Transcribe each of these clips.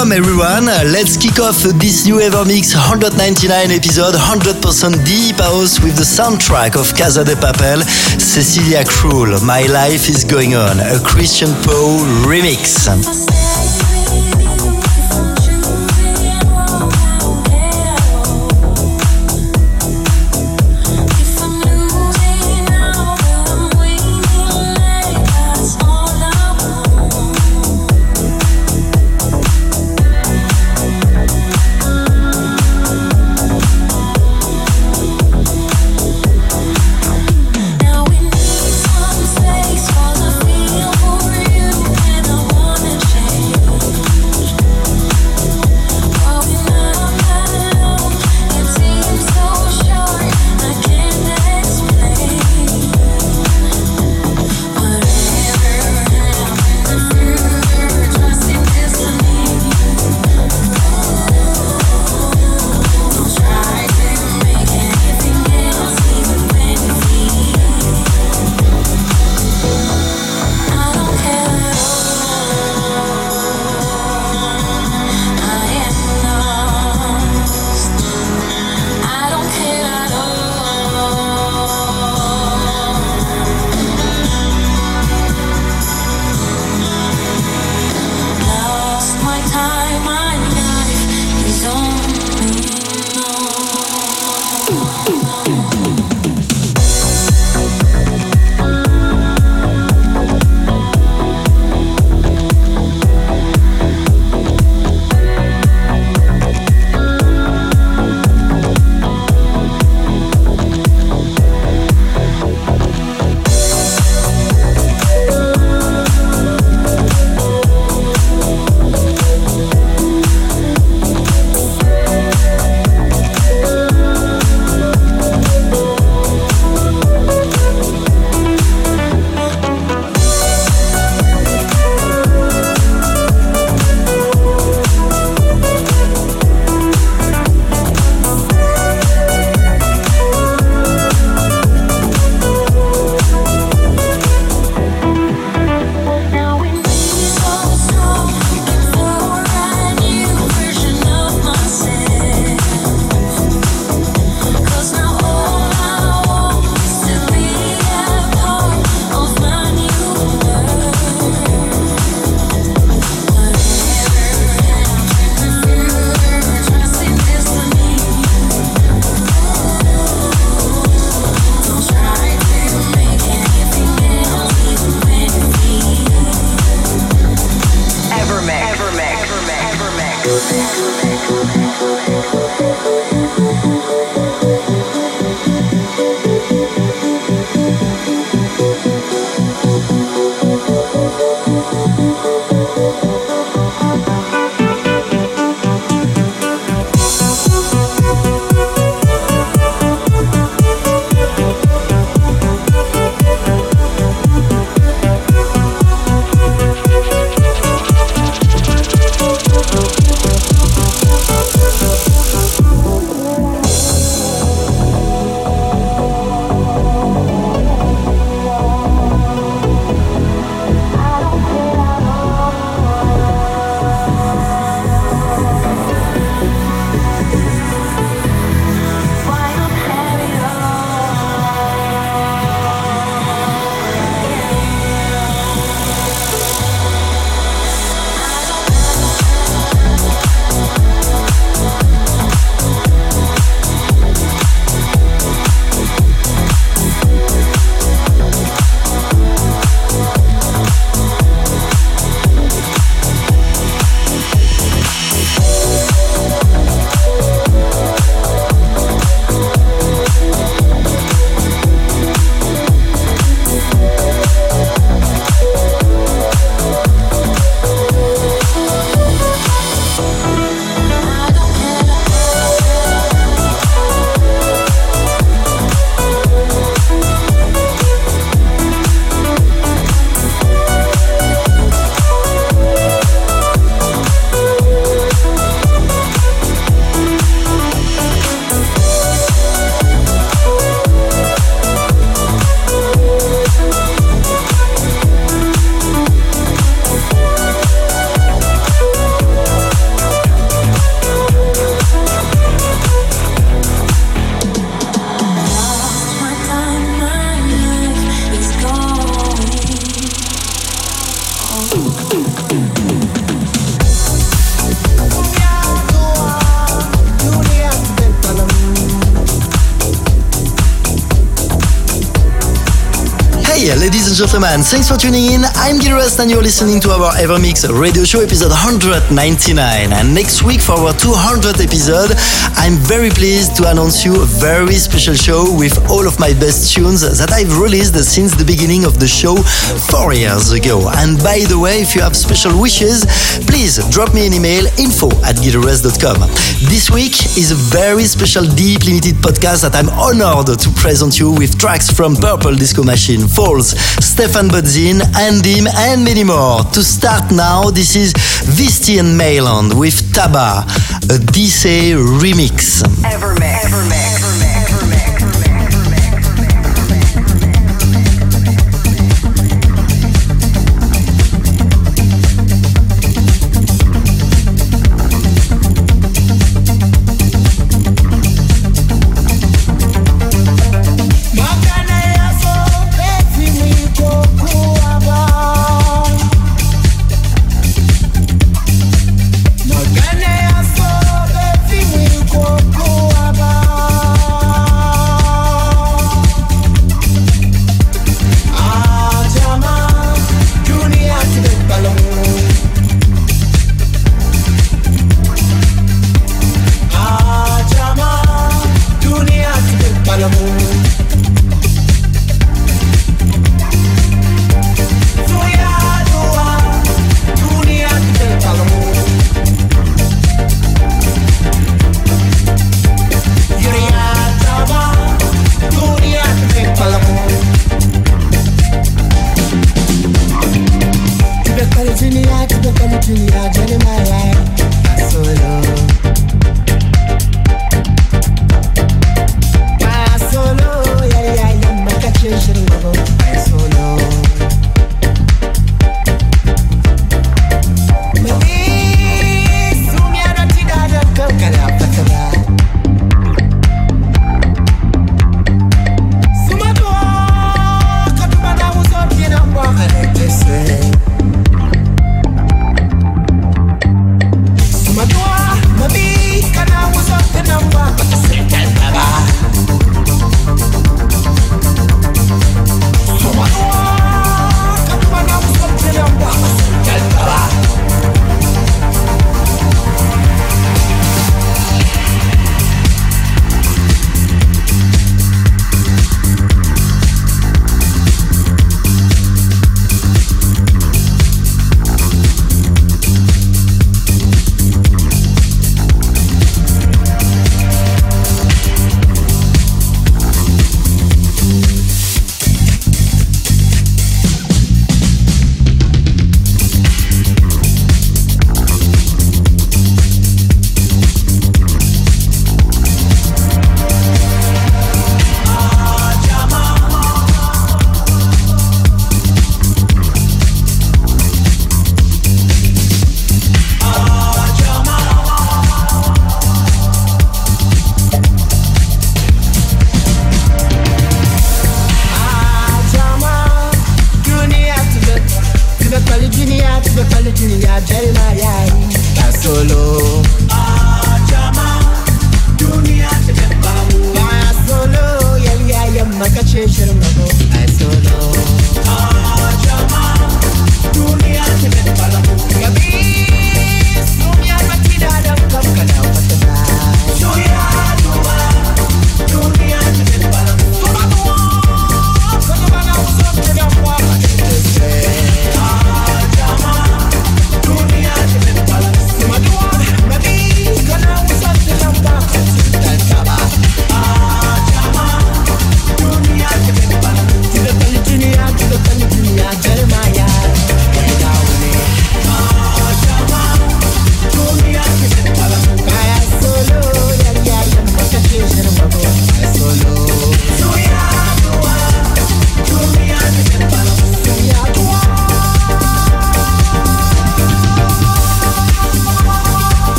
Welcome everyone. Let's kick off this new Evermix 199 episode 100% deep house with the soundtrack of Casa de Papel, Cecilia Krull. My life is going on, a Christian Paul remix. Gentlemen, thanks for tuning in. I'm Gil Everest and you're listening to our Evermix radio show episode 199. And next week for our 200th episode, I'm very pleased to announce you a very special show with all of my best tunes that I've released since the beginning of the show four years ago. And by the way, if you have special wishes, please drop me an email info at gileverest.com. This week is a very special deep limited podcast that I'm honored to present you with tracks from Purple Disco Machine, Falls, Stephan Bodzin, Andim, and many more. To start now, this is Visti and Meyland with Taba, a DC remix. Evermix. Evermix.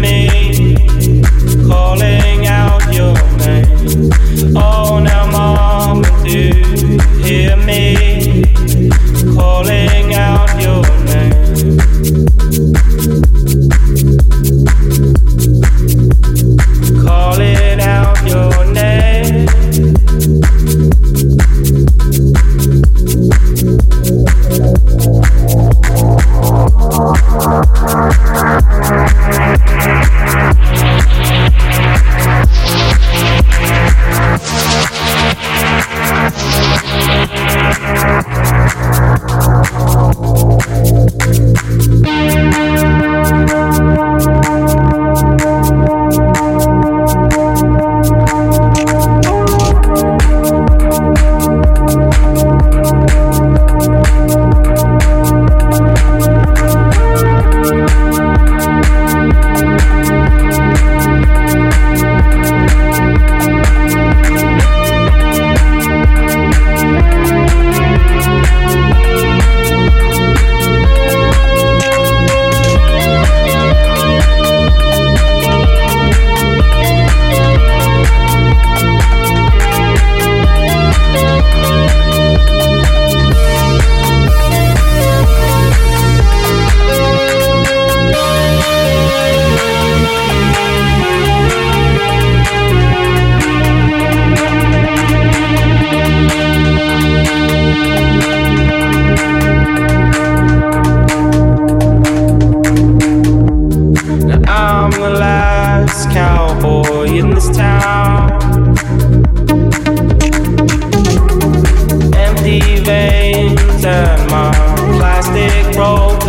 me calling.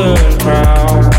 Broken crown.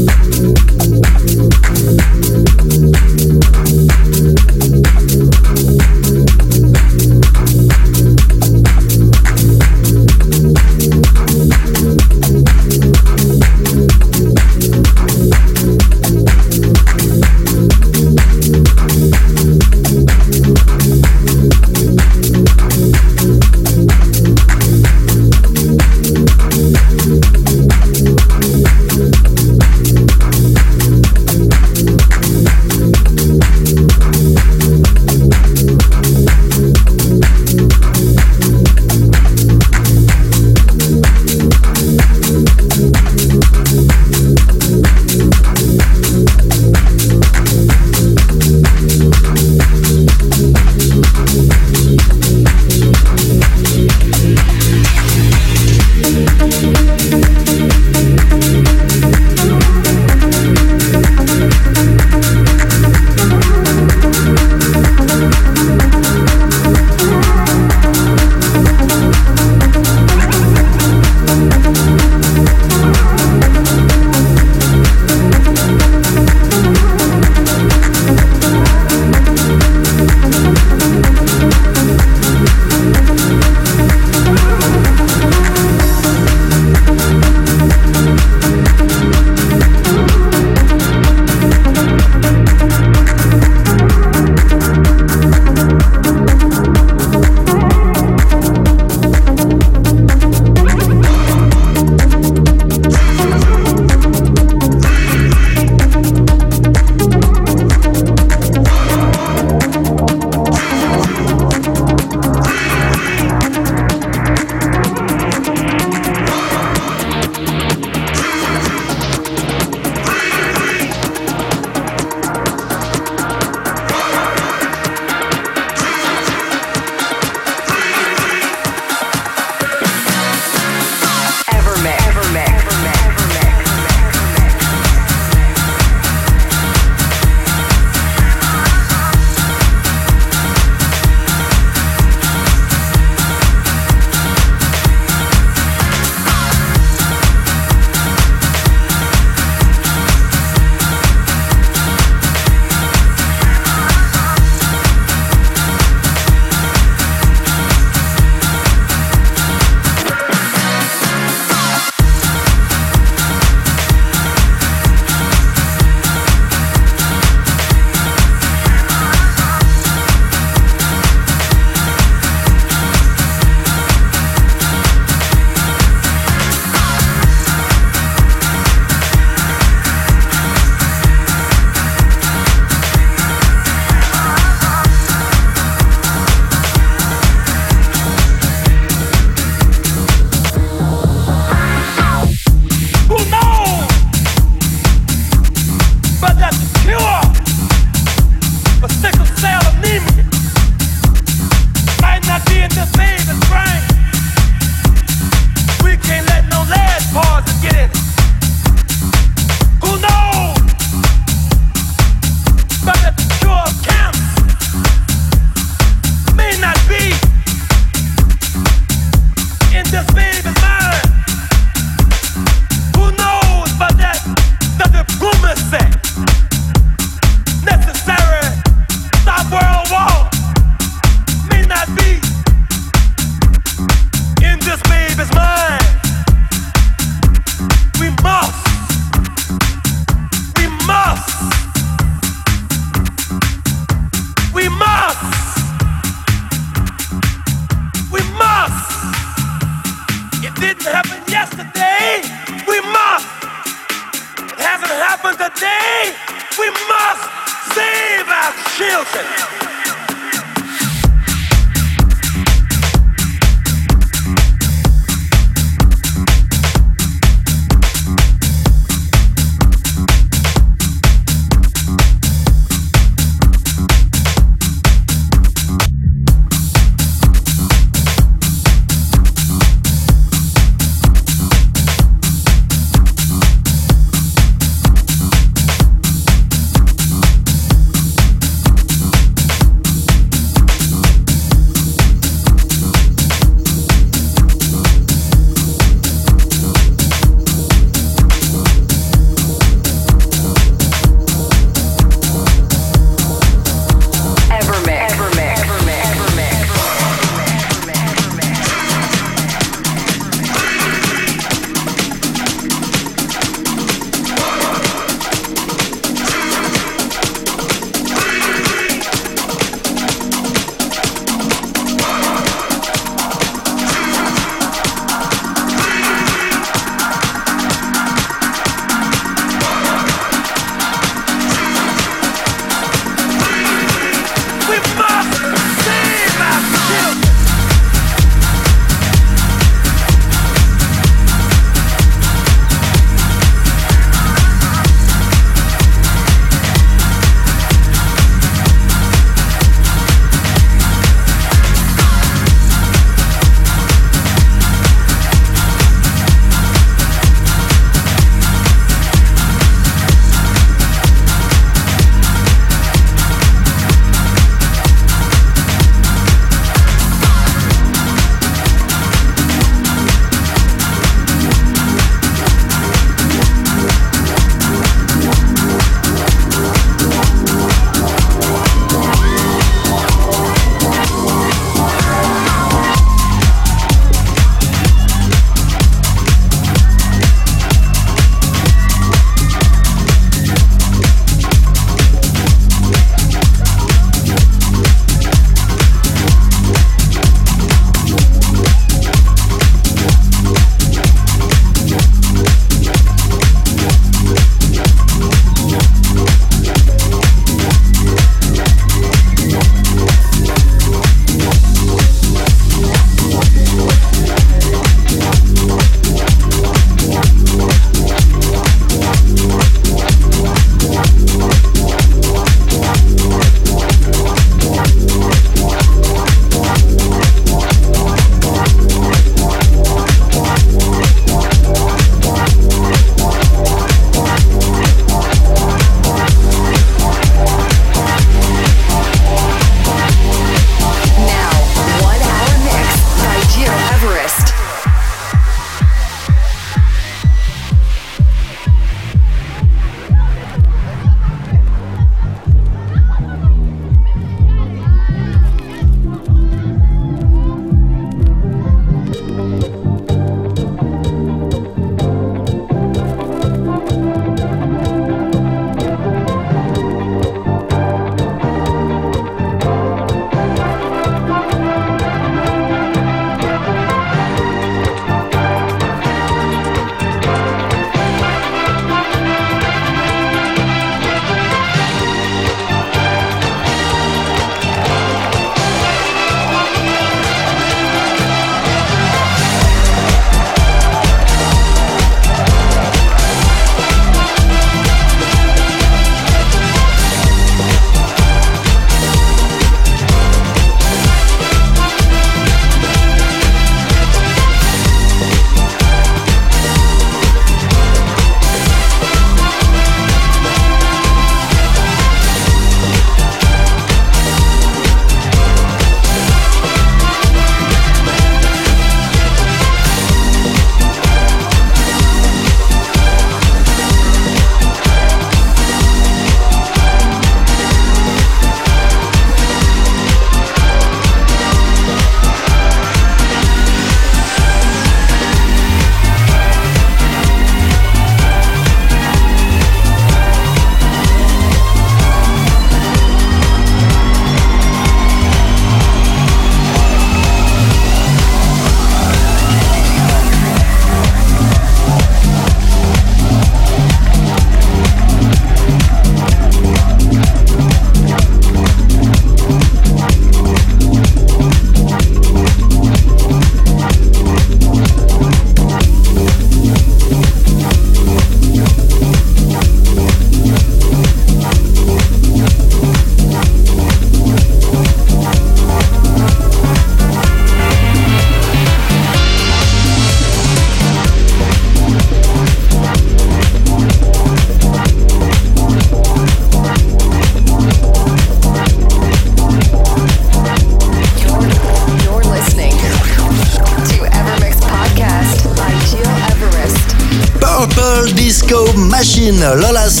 Machine,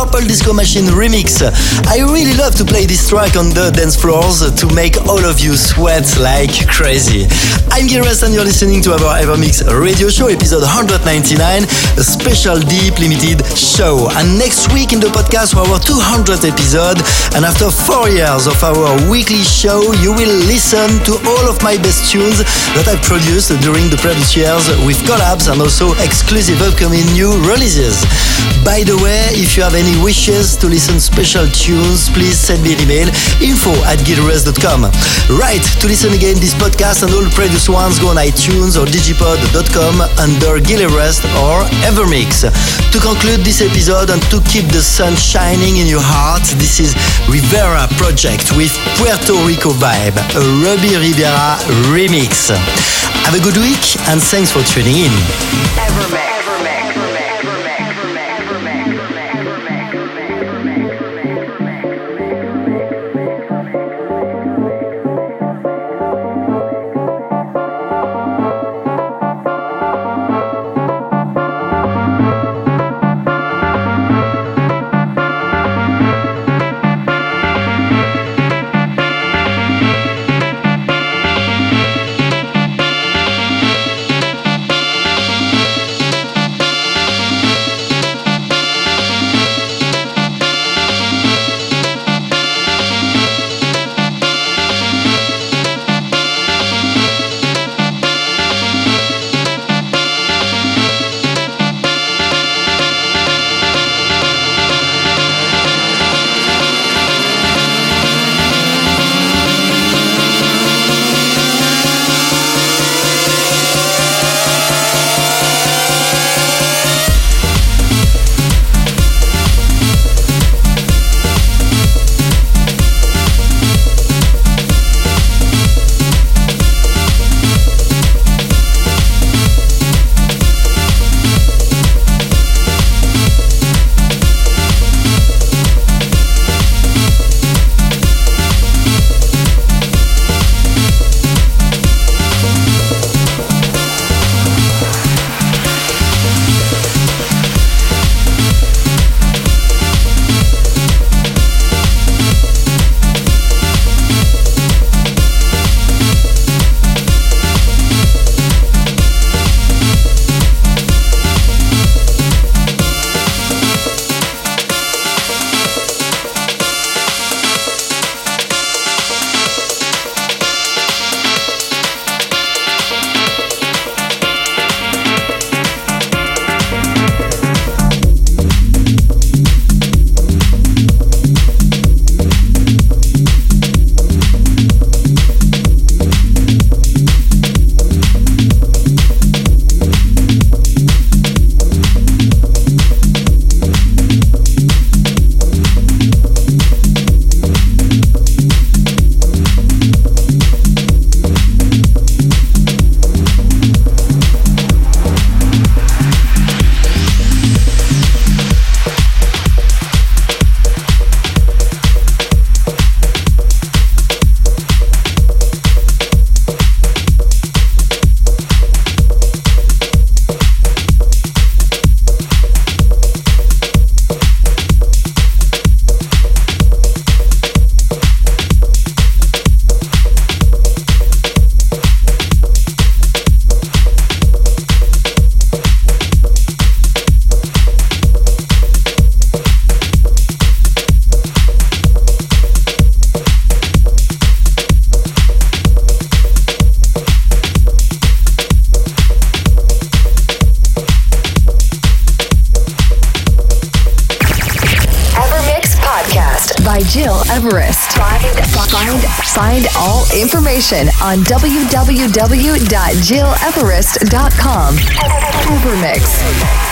Purple Disco Machine remix. I really love to play this track on the dance floors to make all of you sweat like crazy. I'm Gil Everest and you're listening to our Evermix radio show, episode 199, a special deep limited show. And next week in the podcast for our 200th episode, and after four years of our weekly show, you will listen to all of my best tunes that I've produced during the previous years with collabs and also exclusive upcoming new releases. By the way, if you have any wishes to listen special tunes, please send me an email info at gileverest.com. Right, to listen again this podcast and all previous ones, go on iTunes or digipod.com under Gil Everest or Evermix. To conclude this episode and to keep the sun shining in your heart, this is Rivera Project with Puerto Rico Vibe, a Robbie Rivera remix. Have a good week and thanks for tuning in. Evermix. On www.gileverest.com. Evermix.